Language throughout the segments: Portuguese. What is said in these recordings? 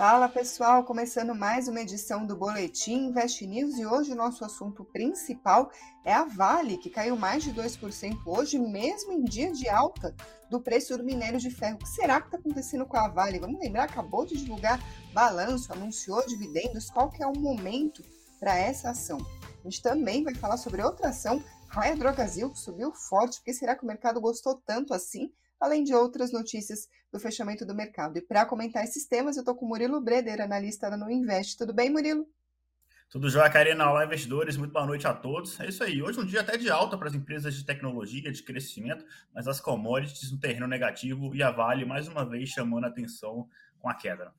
Fala pessoal, começando mais uma edição do Boletim Invest News e hoje o nosso assunto principal é a Vale, que caiu mais de 2% hoje, mesmo em dia de alta do preço do minério de ferro. O que será que está acontecendo com a Vale? Vamos lembrar, acabou de divulgar balanço, anunciou dividendos, qual que é o momento para essa ação? A gente também vai falar sobre outra ação, Raia Drogazil, que subiu forte, porque será que o mercado gostou tanto assim? Além de outras notícias do fechamento do mercado. E para comentar esses temas, eu estou com o Murilo Breder, analista da No Invest. Tudo bem, Murilo? Tudo jóia, Karina. Olá, investidores. Muito boa noite a todos. É isso aí. Hoje é um dia até de alta para as empresas de tecnologia, de crescimento, mas as commodities no terreno negativo e a Vale, mais uma vez, chamando a atenção com a queda.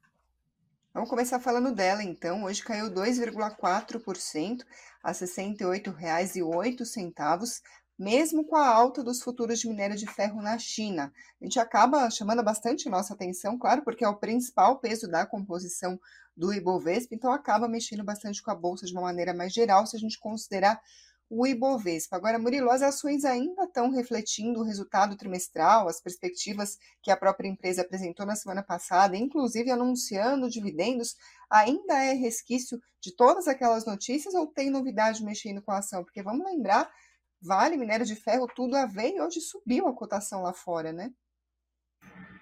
Vamos começar falando dela, então. Hoje caiu 2,4% a R$ 68,08 mesmo com a alta dos futuros de minério de ferro na China. A gente acaba chamando bastante nossa atenção, claro, porque é o principal peso da composição do Ibovespa, então acaba mexendo bastante com a bolsa de uma maneira mais geral, se a gente considerar o Ibovespa. Agora, Murilo, as ações ainda estão refletindo o resultado trimestral, as perspectivas que a própria empresa apresentou na semana passada, inclusive anunciando dividendos, ainda é resquício de todas aquelas notícias ou tem novidade mexendo com a ação? Porque vamos lembrar Vale, minério de ferro, tudo a ver e hoje subiu a cotação lá fora, né?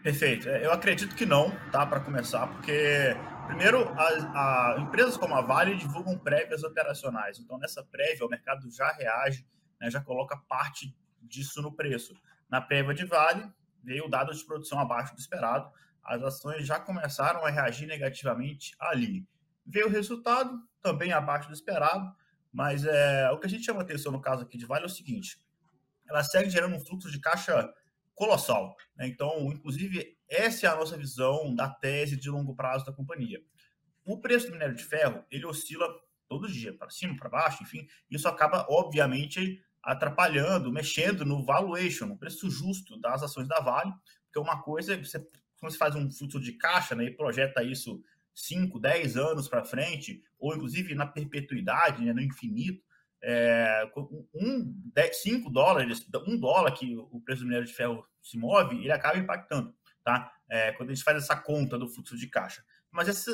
Perfeito. É, eu acredito que não, tá? Para começar, porque, primeiro, a, a, empresas como a Vale divulgam prévias operacionais. Então, nessa prévia, o mercado já reage, né, já coloca parte disso no preço. Na prévia de Vale, veio o dado de produção abaixo do esperado. As ações já começaram a reagir negativamente ali. Veio o resultado, também abaixo do esperado. Mas é, o que a gente chama atenção no caso aqui de Vale é o seguinte: ela segue gerando um fluxo de caixa colossal. Né? Então, inclusive, essa é a nossa visão da tese de longo prazo da companhia. O preço do minério de ferro ele oscila todo dia, para cima, para baixo, enfim. Isso acaba, obviamente, atrapalhando, mexendo no valuation, no preço justo das ações da Vale, porque uma coisa, você, quando você faz um fluxo de caixa né, e projeta isso 5, 10 anos para frente, ou inclusive na perpetuidade, né, no infinito, é, um, 5 dólares, um dólar que o preço do minério de ferro se move, ele acaba impactando, tá? É, quando a gente faz essa conta do fluxo de caixa. Mas essa,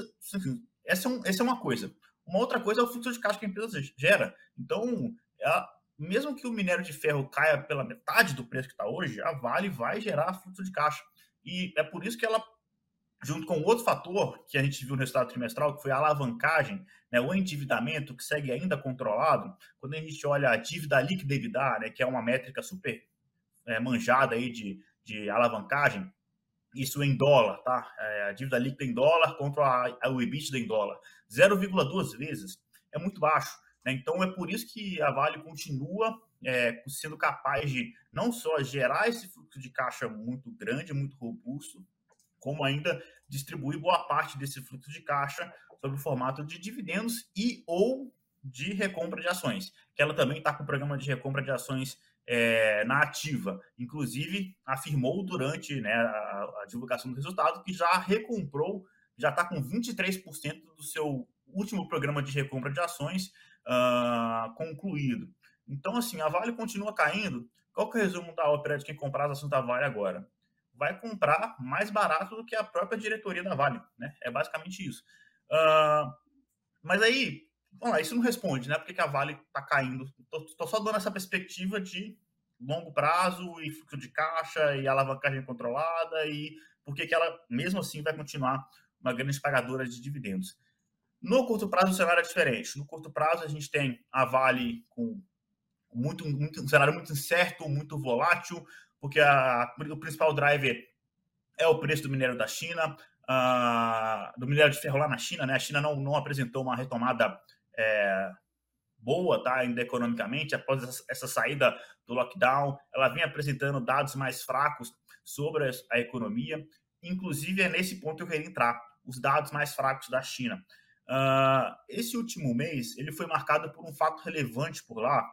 essa, é um, essa é uma coisa. Uma outra coisa é o fluxo de caixa que a empresa gera. Então, ela, mesmo que o minério de ferro caia pela metade do preço que está hoje, a Vale vai gerar fluxo de caixa. E é por isso que ela junto com outro fator que a gente viu no resultado trimestral, que foi a alavancagem, né, o endividamento, que segue ainda controlado, quando a gente olha a dívida líquida EBITDA, né, que é uma métrica super é, manjada aí de, de alavancagem, isso em dólar, tá? É, a dívida líquida em dólar contra a, a, o EBITDA em dólar, 0,2 vezes, é muito baixo. Né? Então é por isso que a Vale continua é, sendo capaz de não só gerar esse fluxo de caixa muito grande, muito robusto, como ainda distribuir boa parte desse fluxo de caixa sob o formato de dividendos e ou de recompra de ações, que ela também está com o programa de recompra de ações é, na ativa. Inclusive, afirmou durante né, a, a, divulgação do resultado que já recomprou, já está com 23% do seu último programa de recompra de ações uh, concluído. Então, assim, a Vale continua caindo. Qual que é o resumo da ópera de quem comprar as ações da Vale agora? Vai comprar mais barato do que a própria diretoria da Vale, né? É basicamente isso. Uh, mas aí, vamos lá, isso não responde, né? Porque que a Vale está caindo. Estou só dando essa perspectiva de longo prazo e fluxo de caixa e alavancagem controlada e por que ela, mesmo assim, vai continuar uma grande pagadora de dividendos. No curto prazo, o cenário é diferente. No curto prazo, a gente tem a Vale com muito, muito, um cenário muito incerto, muito volátil, porque a, o principal driver é o preço do minério da China, uh, do minério de ferro lá na China, né? A China não, não apresentou uma retomada é, boa, tá? Ainda economicamente, após essa saída do lockdown, ela vem apresentando dados mais fracos sobre a economia. Inclusive, é nesse ponto que eu queria entrar, os dados mais fracos da China. Uh, esse último mês, ele foi marcado por um fato relevante por lá,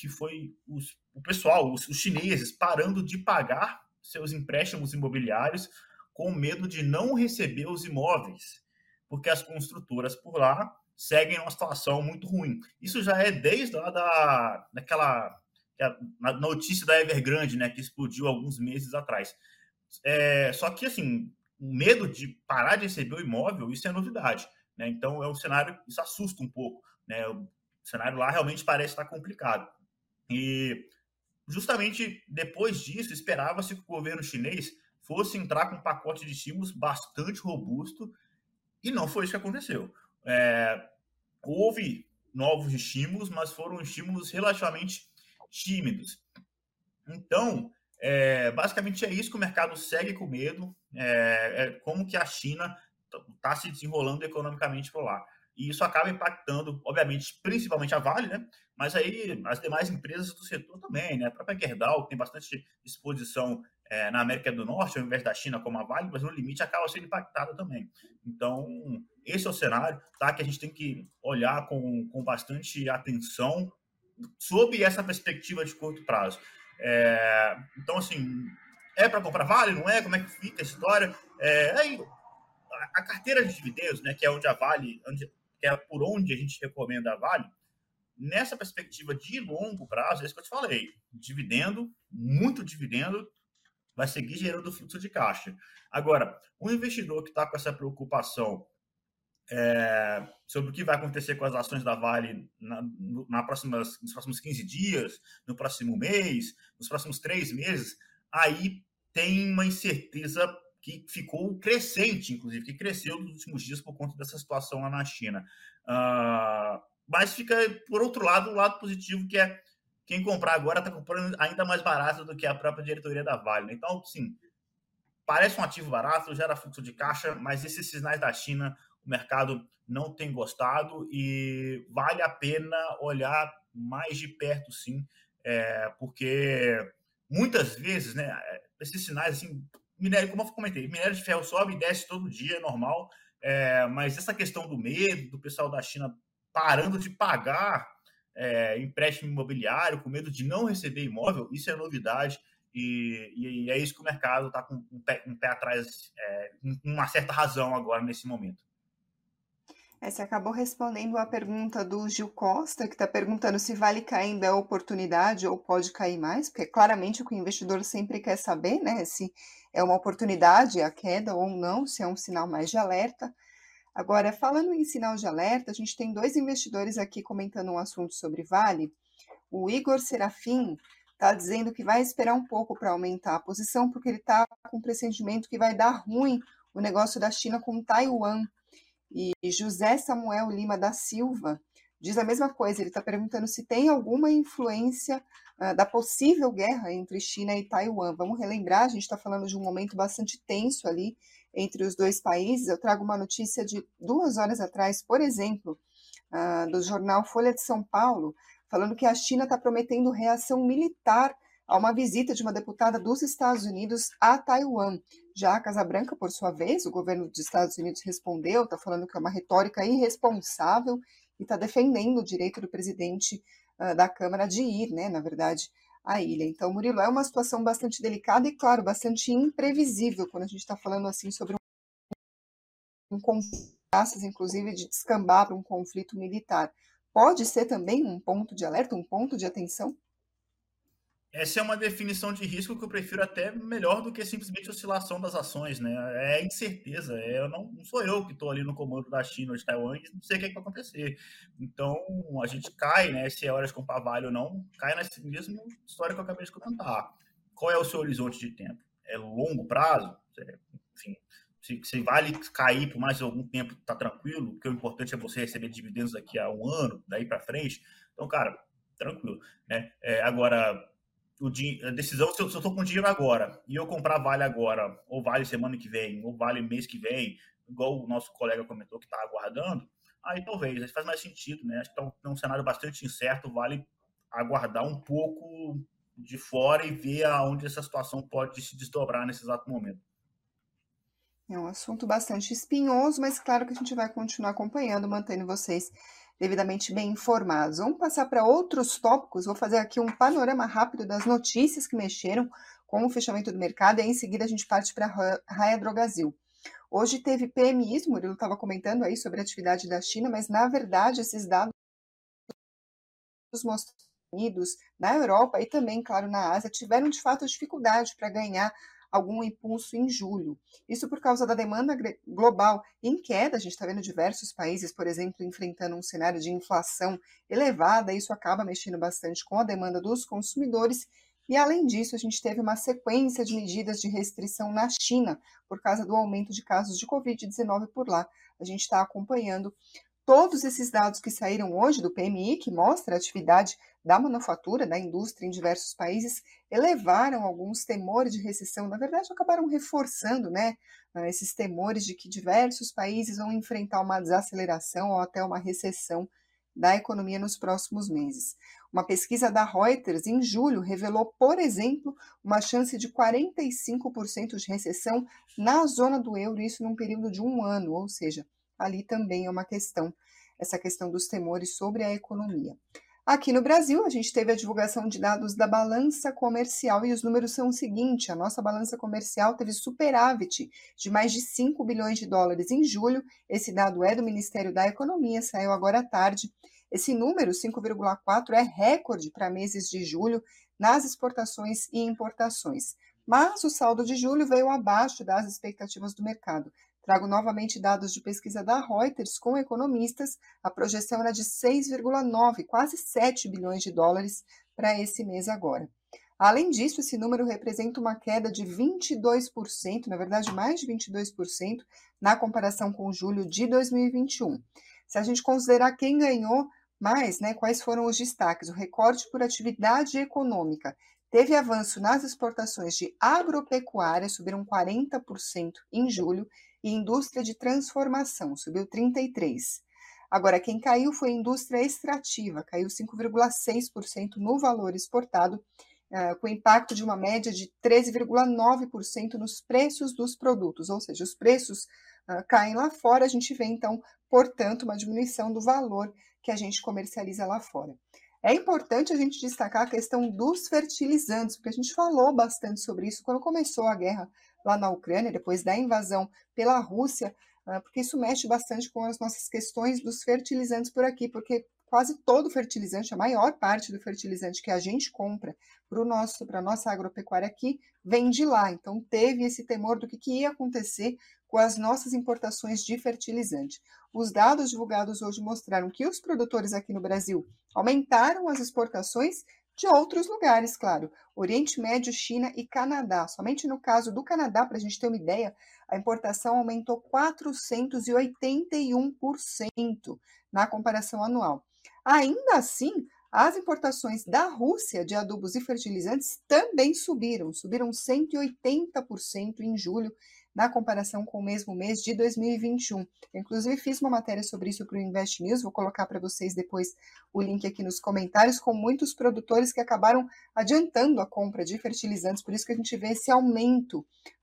que foi os, o pessoal, os, os chineses, parando de pagar seus empréstimos imobiliários com medo de não receber os imóveis, porque as construtoras por lá seguem uma situação muito ruim. Isso já é desde lá da, daquela a notícia da Evergrande, né, que explodiu alguns meses atrás. É, só que, assim, o medo de parar de receber o imóvel, isso é novidade. Né? Então, é um cenário, isso assusta um pouco. Né? O cenário lá realmente parece estar complicado. E justamente depois disso, esperava-se que o governo chinês fosse entrar com um pacote de estímulos bastante robusto, e não foi isso que aconteceu. É, houve novos estímulos, mas foram estímulos relativamente tímidos. Então, é, basicamente é isso que o mercado segue com medo, é, é como que a China está se desenrolando economicamente por lá. E isso acaba impactando, obviamente, principalmente a Vale, né? Mas aí as demais empresas do setor também, né? A própria Gerdau, que tem bastante exposição é, na América do Norte, ao invés da China como a Vale, mas no limite acaba sendo impactada também. Então, esse é o cenário tá, que a gente tem que olhar com, com bastante atenção sob essa perspectiva de curto prazo. É, então, assim, é para comprar Vale, não é? Como é que fica a história? É, aí, a, carteira de dividendos, né, que é onde a Vale, que é por onde a gente recomenda a Vale, nessa perspectiva de longo prazo, é isso que eu te falei. Dividendo, muito dividendo, vai seguir gerando fluxo de caixa. Agora, um investidor que está com essa preocupação é, sobre o que vai acontecer com as ações da Vale na, na próximas, nos próximos 15 dias, no próximo mês, nos próximos três meses, aí tem uma incerteza que ficou crescente, inclusive, que cresceu nos últimos dias por conta dessa situação lá na China. Uh, mas fica, por outro lado, o lado positivo, que é quem comprar agora está comprando ainda mais barato do que a própria diretoria da Vale. Né? Então, sim, parece um ativo barato, gera fluxo de caixa, mas esses sinais da China, o mercado não tem gostado e vale a pena olhar mais de perto, sim, é, porque muitas vezes, né, esses sinais, assim, minério, como eu comentei, minério de ferro sobe e desce todo dia, é normal, é, mas essa questão do medo do pessoal da China parando de pagar é, empréstimo imobiliário, com medo de não receber imóvel, isso é novidade. E, e é isso que o mercado está com um pé, um pé atrás, é, uma certa razão agora nesse momento. É, você acabou respondendo a pergunta do Gil Costa, que está perguntando se vale caindo é oportunidade ou pode cair mais, porque claramente o que o investidor sempre quer saber, né? Se é uma oportunidade a queda ou não, se é um sinal mais de alerta. Agora, falando em sinal de alerta, a gente tem dois investidores aqui comentando um assunto sobre Vale. O Igor Serafim está dizendo que vai esperar um pouco para aumentar a posição, porque ele está com pressentimento que vai dar ruim o negócio da China com Taiwan. E José Samuel Lima da Silva diz a mesma coisa, ele está perguntando se tem alguma influência uh, da possível guerra entre China e Taiwan. Vamos relembrar, a gente está falando de um momento bastante tenso ali entre os dois países. Eu trago uma notícia de duas horas atrás, por exemplo, uh, do jornal Folha de São Paulo, falando que a China está prometendo reação militar a uma visita de uma deputada dos Estados Unidos a Taiwan. Já a Casa Branca, por sua vez, o governo dos Estados Unidos respondeu, está falando que é uma retórica irresponsável e está defendendo o direito do presidente uh, da Câmara de ir, né, na verdade, à ilha. Então, Murilo, é uma situação bastante delicada e, claro, bastante imprevisível quando a gente está falando assim sobre um, um conflito, inclusive, de descambar para um conflito militar. Pode ser também um ponto de alerta, um ponto de atenção? Essa é uma definição de risco que eu prefiro até melhor do que simplesmente oscilação das ações, né? É incerteza. É, eu não, não sou eu que estou ali no comando da China ou de Taiwan e não sei o que, é que vai acontecer. Então, a gente cai, né? Se é hora de comprar vale ou não, cai nessa mesma história que eu acabei de comentar. Qual é o seu horizonte de tempo? É longo prazo? Enfim, se, se vale cair por mais algum tempo, tá tranquilo, porque o importante é você receber dividendos daqui a um ano, daí para frente. Então, cara, tranquilo, né? É, agora o a decisão se eu estou com dinheiro agora e eu comprar vale agora, ou vale semana que vem, ou vale mês que vem, igual o nosso colega comentou que está aguardando, aí talvez, faz mais sentido, né? Acho que é um, um cenário bastante incerto, vale aguardar um pouco de fora e ver aonde essa situação pode se desdobrar nesse exato momento. É um assunto bastante espinhoso, mas claro que a gente vai continuar acompanhando, mantendo vocês devidamente bem informados. Vamos passar para outros tópicos. Vou fazer aqui um panorama rápido das notícias que mexeram com o fechamento do mercado e em seguida a gente parte para a Raia Drogazil. Hoje teve PMI, o Murilo estava comentando aí sobre a atividade da China, mas na verdade esses dados mostram Unidos, na Europa e também, claro, na Ásia, tiveram de fato dificuldade para ganhar algum impulso em julho. Isso por causa da demanda global em queda, a gente está vendo diversos países, por exemplo, enfrentando um cenário de inflação elevada, isso acaba mexendo bastante com a demanda dos consumidores. E além disso, a gente teve uma sequência de medidas de restrição na China por causa do aumento de casos de Covid-19 por lá. A gente está acompanhando todos esses dados que saíram hoje do PMI, que mostra a atividade da manufatura, da indústria em diversos países, elevaram alguns temores de recessão. Na verdade, acabaram reforçando né, ah, esses temores de que diversos países vão enfrentar uma desaceleração ou até uma recessão da economia nos próximos meses. Uma pesquisa da Reuters em julho revelou, por exemplo, uma chance de 45% de recessão na zona do euro, isso num período de um ano, ou seja, ali também é uma questão, essa questão dos temores sobre a economia. Aqui no Brasil, a gente teve a divulgação de dados da balança comercial e os números são o seguinte: a nossa balança comercial teve superávit de mais de 5 bilhões de dólares em julho. Esse dado é do Ministério da Economia, saiu agora à tarde. Esse número, 5,4, é recorde para meses de julho nas exportações e importações. Mas o saldo de julho veio abaixo das expectativas do mercado. Trago novamente dados de pesquisa da Reuters com economistas. A projeção era de 6,9, quase 7 bilhões de dólares para esse mês agora. Além disso, esse número representa uma queda de 22%, na verdade, mais de 22%, na comparação com julho de 2021. Se a gente considerar quem ganhou mais, né, quais foram os destaques? O recorte por atividade econômica teve avanço nas exportações de agropecuária, subiram 40% em julho, e indústria de transformação, subiu 33%. Agora, quem caiu foi a indústria extrativa, caiu 5,6% no valor exportado, uh, com impacto de uma média de 13,9% nos preços dos produtos, ou seja, os preços uh, caem lá fora, a gente vê então, portanto, uma diminuição do valor que a gente comercializa lá fora. É importante a gente destacar a questão dos fertilizantes, porque a gente falou bastante sobre isso quando começou a guerra lá na Ucrânia, depois da invasão pela Rússia, ah, porque isso mexe bastante com as nossas questões dos fertilizantes por aqui, porque quase todo fertilizante, a maior parte do fertilizante que a gente compra para nosso, a nossa agropecuária aqui, vem de lá. Então teve esse temor do que, que ia acontecer com as nossas importações de fertilizante. Os dados divulgados hoje mostraram que os produtores aqui no Brasil aumentaram as exportações de outros lugares, claro, Oriente Médio, China e Canadá. Somente no caso do Canadá, para a gente ter uma ideia, a importação aumentou 481% na comparação anual. Ainda assim, as importações da Rússia de adubos e fertilizantes também subiram, subiram 180% em julho na comparação com o mesmo mês de 2021. Eu, inclusive, fiz uma matéria sobre isso para o Invest News, vou colocar para vocês depois o link aqui nos comentários, com muitos produtores que acabaram adiantando a compra de fertilizantes, por isso que a gente vê esse aumento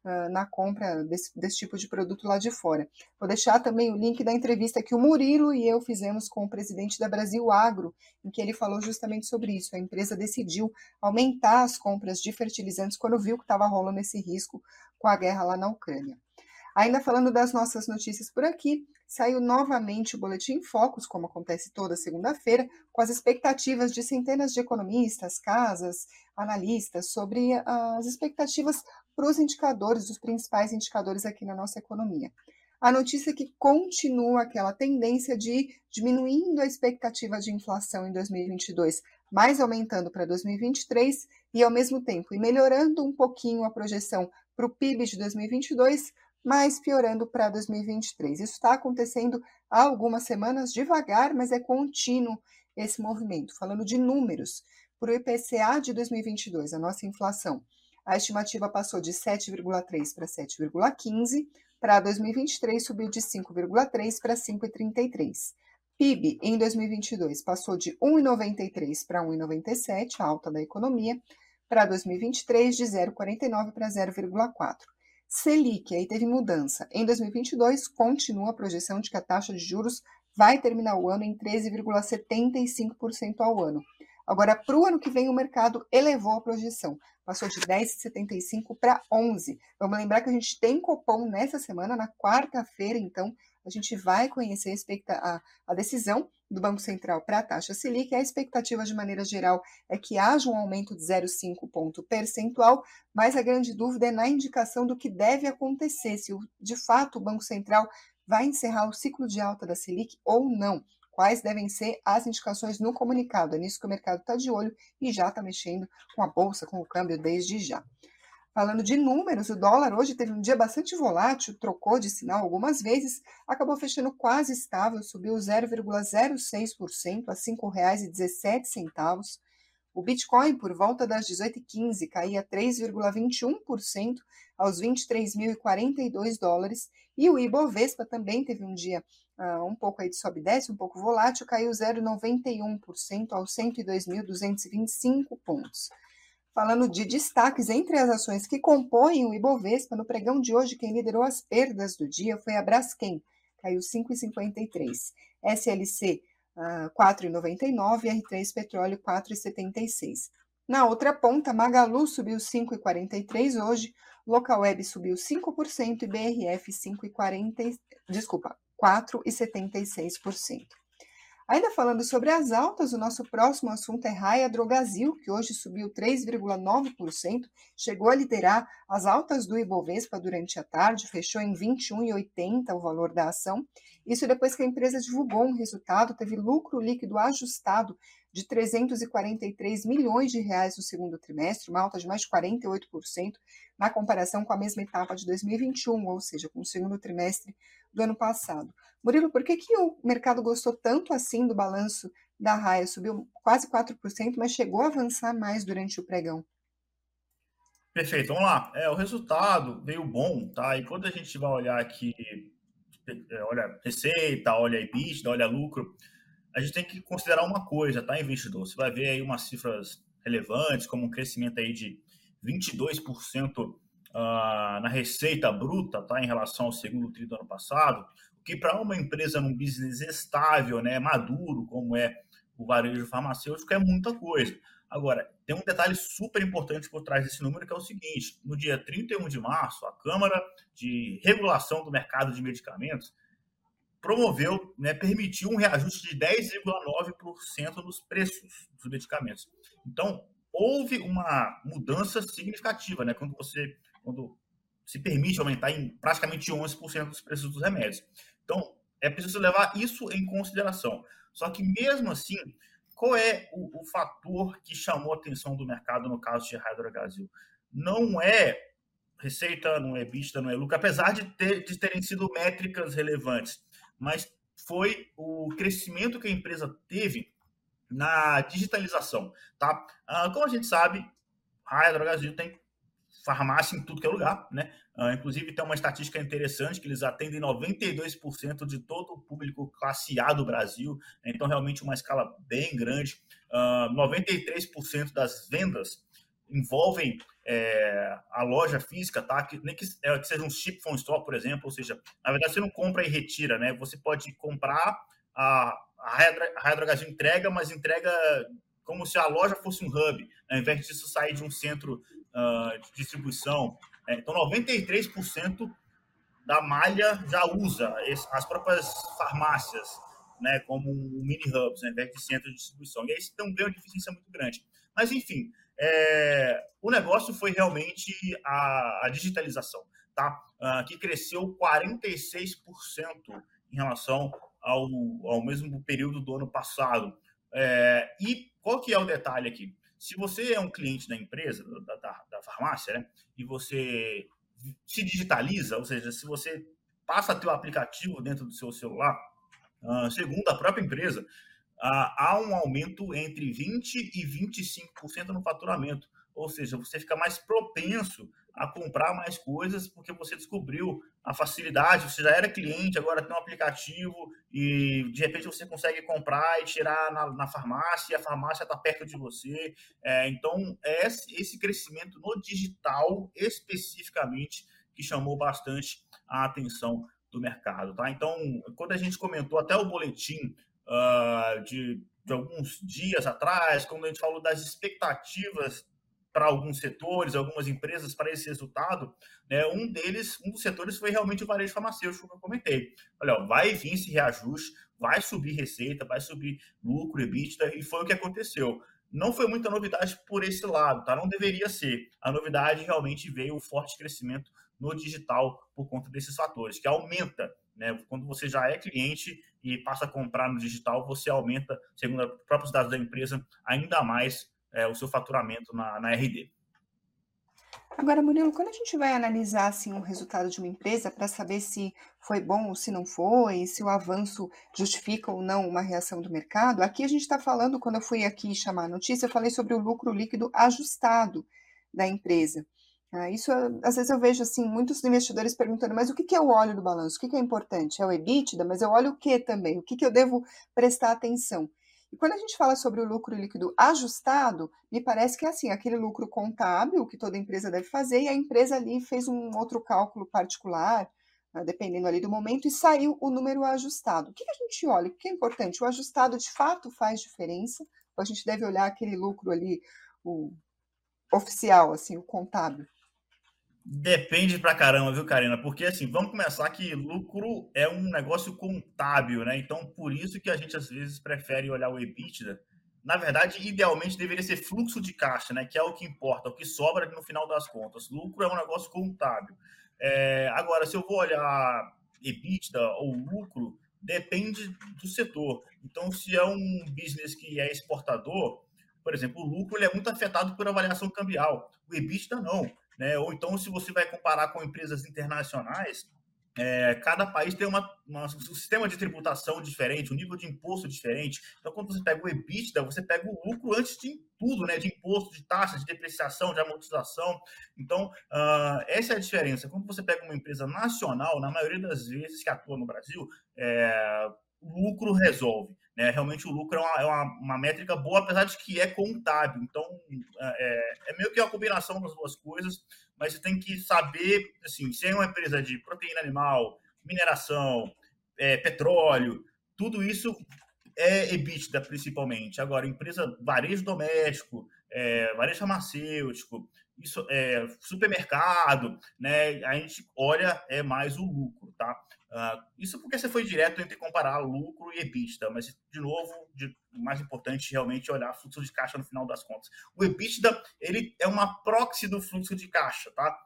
uh, na compra desse, desse tipo de produto lá de fora. Vou deixar também o link da entrevista que o Murilo e eu fizemos com o presidente da Brasil Agro, em que ele falou justamente sobre isso. A empresa decidiu aumentar as compras de fertilizantes quando viu que estava rolando esse risco com a guerra lá na Ucrânia. Ainda falando das nossas notícias por aqui, saiu novamente o Boletim Focus, como acontece toda segunda-feira, com as expectativas de centenas de economistas, casas, analistas, sobre as expectativas para os indicadores, os principais indicadores aqui na nossa economia. A notícia é que continua aquela tendência de diminuindo a expectativa de inflação em 2022, mas aumentando para 2023 e, ao mesmo tempo, e melhorando um pouquinho a projeção para o PIB de 2022, mas piorando para 2023. Isso está acontecendo há algumas semanas, devagar, mas é contínuo esse movimento. Falando de números, para o IPCA de 2022, a nossa inflação, a estimativa passou de 7,3 para 7,15, para 2023 subiu de 5,3 para 5,33. PIB em 2022 passou de 1,93 para 1,97, alta da economia, para 2023 de 0,49 para 0,4. Selic, aí teve mudança. Em 2022, continua a projeção de que a taxa de juros vai terminar o ano em 13,75% ao ano. Agora, para o ano que vem, o mercado elevou a projeção, passou de 10,75 para 11. Vamos lembrar que a gente tem Copom nessa semana, na quarta-feira, então, a gente vai conhecer a, a, decisão do Banco Central para a taxa Selic. A expectativa, de maneira geral, é que haja um aumento de 0,5 ponto percentual, mas a grande dúvida é na indicação do que deve acontecer, se de fato o Banco Central vai encerrar o ciclo de alta da Selic ou não. Quais devem ser as indicações no comunicado? É nisso que o mercado está de olho e já está mexendo com a bolsa, com o câmbio desde já. Falando de números, o dólar hoje teve um dia bastante volátil, trocou de sinal algumas vezes, acabou fechando quase estável, subiu 0,06% a R$ 5,17. O Bitcoin, por volta das 18h15, caía 3,21% aos 23.042 dólares. E o Ibovespa também teve um dia uh, um pouco aí de sobe e desce, um pouco volátil, caiu 0,91% aos 102.225 pontos. Falando de destaques entre as ações que compõem o Ibovespa, no pregão de hoje, quem liderou as perdas do dia foi a Braskem, caiu 5,53. SLC, uh, 4,99 e R3 Petróleo, 4,76. Na outra ponta, Magalu subiu 5,43 hoje, Localweb subiu 5% e BRF 5,40, desculpa, 4,76%. Ainda falando sobre as altas, o nosso próximo assunto é Raia Drogasil, que hoje subiu 3,9%, chegou a liderar as altas do Ibovespa durante a tarde, fechou em 21,80 o valor da ação. Isso depois que a empresa divulgou um resultado, teve lucro líquido ajustado de 343 milhões de reais no segundo trimestre, uma alta de mais de 48% na comparação com a mesma etapa de 2021, ou seja, com o segundo trimestre do ano passado. Murilo, por que, que o mercado gostou tanto assim do balanço da Raia? Subiu quase 4%, mas chegou a avançar mais durante o pregão. Perfeito, vamos lá. É, o resultado veio bom, tá? E quando a gente vai olhar aqui, é, olha receita, olha EBITDA, olha lucro, a gente tem que considerar uma coisa, tá, investidor? Você vai ver aí umas cifras relevantes, como um crescimento aí de 22% uh, ah, na receita bruta, tá, em relação ao segundo trimestre do ano passado, que para uma empresa num business estável, né, maduro, como é o varejo farmacêutico, é muita coisa. Agora, tem um detalhe super importante por trás desse número, que é o seguinte: no dia 31 de março, a Câmara de Regulação do Mercado de Medicamentos promoveu, né, permitiu um reajuste de 10,9% nos preços dos medicamentos. Então, houve uma mudança significativa, né, quando você quando se permite aumentar em praticamente 11% dos preços dos remédios. Então, é preciso levar isso em consideração. Só que, mesmo assim, qual é o, o fator que chamou a atenção do mercado no caso de Hydro Brasil? Não é receita, não é vista, não é lucro, apesar de, ter, de terem sido métricas relevantes, mas foi o crescimento que a empresa teve na digitalização, tá? Ah, como a gente sabe, a Hydro Brasil tem farmácia em tudo que é lugar, né? Uh, inclusive, tem uma estatística interessante que eles atendem 92% de todo o público classe A do Brasil, né? então, realmente, uma escala bem grande. Ah, 93% das vendas envolvem é, a loja física, tá? Que, nem que, é, que seja um ship from store, por exemplo, ou seja, na verdade, você não compra e retira, né? Você pode comprar, a, a Hydro entrega, mas entrega como se a loja fosse um hub, ao invés disso sair de um centro uh, de distribuição. É, então, 93% da malha já usa as próprias farmácias né, como mini hubs, ao invés de centro de distribuição. E aí você tem um ganho de eficiência muito grande. Mas, enfim, é, o negócio foi realmente a, a digitalização, tá? Uh, que cresceu 46% em relação ao, ao mesmo período do ano passado. É, e qual que é o detalhe aqui? Se você é um cliente da empresa, da, da, da farmácia, né, e você se digitaliza, ou seja, se você passa o aplicativo dentro do seu celular, uh, segundo a própria empresa, há um aumento entre 20% e 25% no faturamento. Ou seja, você fica mais propenso a comprar mais coisas porque você descobriu a facilidade, você já era cliente, agora tem um aplicativo e de repente você consegue comprar e tirar na, na farmácia e a farmácia está perto de você. É, então, é esse crescimento no digital especificamente que chamou bastante a atenção do mercado. Tá? Então, quando a gente comentou até o boletim uh, de, de alguns dias atrás, quando a gente falou das expectativas para alguns setores, algumas empresas para esse resultado, né, um deles, um dos setores foi realmente o varejo farmacêutico que eu comentei. Olha, ó, vai vir esse reajuste, vai subir receita, vai subir lucro, EBITDA, e foi o que aconteceu. Não foi muita novidade por esse lado, tá? Não deveria ser. A novidade realmente veio o forte crescimento no digital por conta desses fatores, que aumenta, né? Quando você já é cliente e passa a comprar no digital, você aumenta, segundo os próprios dados da empresa, ainda mais é, o seu faturamento na, na RD. Agora, Murilo, quando a gente vai analisar assim, o resultado de uma empresa para saber se foi bom ou se não foi, se o avanço justifica ou não uma reação do mercado, aqui a gente está falando, quando eu fui aqui chamar a notícia, eu falei sobre o lucro líquido ajustado da empresa. Ah, isso, às vezes eu vejo assim, muitos investidores perguntando, mas o que é o óleo do balanço? O que é importante? É o EBITDA, mas eu olho o que também? O que eu devo prestar atenção? E quando a gente fala sobre o lucro líquido ajustado, me parece que é assim, aquele lucro contábil que toda empresa deve fazer, e a empresa ali fez um outro cálculo particular, né, dependendo ali do momento, e saiu o número ajustado. O que a gente olha? O que é importante? O ajustado de fato faz diferença, ou a gente deve olhar aquele lucro ali, o oficial, assim, o contábil? Depende pra caramba, viu, Karina? Porque assim, vamos começar que lucro é um negócio contábil, né? Então, por isso que a gente às vezes prefere olhar o EBITDA. Na verdade, idealmente deveria ser fluxo de caixa, né? Que é o que importa, o que sobra no final das contas. Lucro é um negócio contábil. É... Agora, se eu vou olhar EBITDA ou lucro, depende do setor. Então, se é um business que é exportador, por exemplo, o lucro ele é muito afetado por avaliação cambial. O EBITDA não. Né? Ou então, se você vai comparar com empresas internacionais, é, cada país tem uma, uma, um sistema de tributação diferente, um nível de imposto diferente. Então, quando você pega o EBITDA, você pega o lucro antes de tudo, né? De imposto, de taxas, de depreciação, de amortização. Então, uh, essa é a diferença. Quando você pega uma empresa nacional, na maioria das vezes que atua no Brasil, é, o lucro resolve. Né? Realmente o lucro é uma, é uma, uma, métrica boa, apesar de que é contábil. Então, é, é, meio que uma combinação das duas coisas, mas você tem que saber, assim, se é uma empresa de proteína animal, mineração, é, petróleo, tudo isso é EBITDA principalmente. Agora, empresa varejo doméstico, é, varejo farmacêutico, isso, é, supermercado, né? A gente olha é mais o lucro, tá? Uh, isso porque você foi direto entre comparar lucro e EBITDA, mas, de novo, de, o mais importante realmente é olhar fluxo de caixa no final das contas. O EBITDA, ele é uma proxy do fluxo de caixa, tá?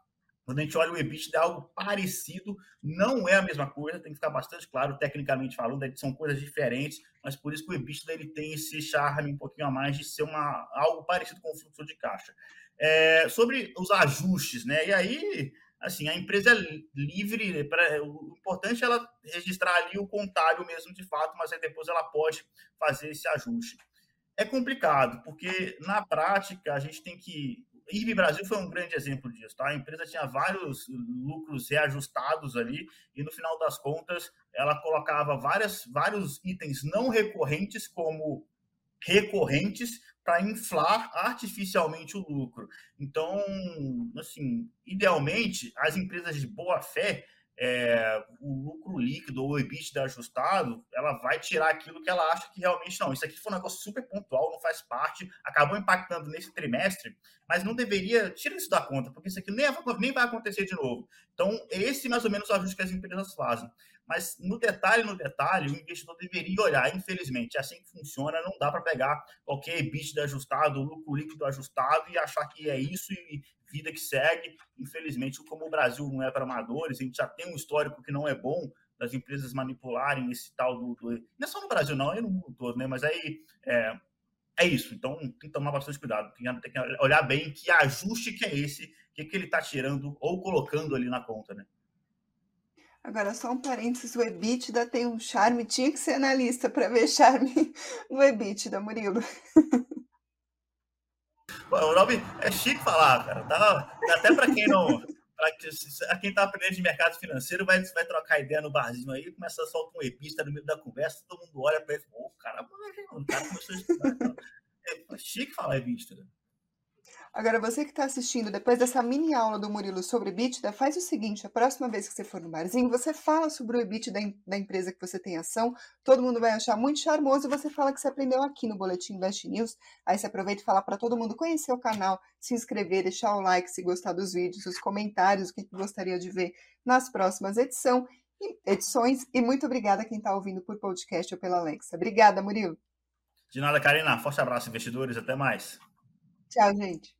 Quando a gente olha o EBITDA, é algo parecido, não é a mesma coisa, tem que ficar bastante claro, tecnicamente falando, são coisas diferentes, mas por isso que o EBITDA ele tem esse charme um pouquinho a mais de ser uma, algo parecido com o fluxo de caixa. É, sobre os ajustes, né? E aí assim, a empresa é livre, né, pra, o importante é ela registrar ali o contábil mesmo de fato, mas aí depois ela pode fazer esse ajuste. É complicado, porque na prática a gente tem que. IRB Brasil foi um grande exemplo disso, tá? A empresa tinha vários lucros reajustados ali, e no final das contas ela colocava várias, vários itens não recorrentes como recorrentes para inflar artificialmente o lucro. Então, assim, idealmente, as empresas de boa fé, é, o lucro líquido ou o EBITDA ajustado, ela vai tirar aquilo que ela acha que realmente não. Isso aqui foi um negócio super pontual, não faz parte, acabou impactando nesse trimestre, mas não deveria tirar isso da conta, porque isso aqui nem, nem vai acontecer de novo. Então, esse mais ou menos o ajuste que as empresas fazem mas no detalhe, no detalhe, o investidor deveria olhar. Infelizmente, é assim que funciona, não dá para pegar qualquer EBITDA ajustado, lucro líquido ajustado e achar que é isso e vida que segue. Infelizmente, como o Brasil não é para amadores, a gente já tem um histórico que não é bom das empresas manipularem esse tal do. do... Não é só no Brasil, não, é no mundo todo, né? Mas aí é, é isso. Então tem que tomar bastante cuidado. Tem, que olhar bem que ajuste que é esse, que, que ele está tirando ou colocando ali na conta, né? Agora, só um parênteses, o EBITDA tem um charme, tinha que ser analista para ver charme no EBITDA, Murilo. o nome é chique falar, cara. Dá, até para quem não. Pra quem está aprendendo de mercado financeiro, vai, vai trocar ideia no barzinho aí, começa a soltar um EBITDA no meio da conversa, todo mundo olha para ele e fala, o cara, o cara começou a estudar. Então. É chique falar EBITDA. Agora, você que está assistindo, depois dessa mini aula do Murilo sobre EBITDA, faz o seguinte: a próxima vez que você for no barzinho, você fala sobre o EBITDA da, da empresa que você tem ação, todo mundo vai achar muito charmoso e você fala que você aprendeu aqui no Boletim Invest News. Aí você aproveita e fala para todo mundo conhecer o canal, se inscrever, deixar o like se gostar dos vídeos, os comentários, o que gostaria de ver nas próximas edição, edições. E muito obrigada a quem está ouvindo por podcast ou pela Alexa. Obrigada, Murilo. De nada, Karina. Forte abraço, investidores. Até mais. Tchau, gente.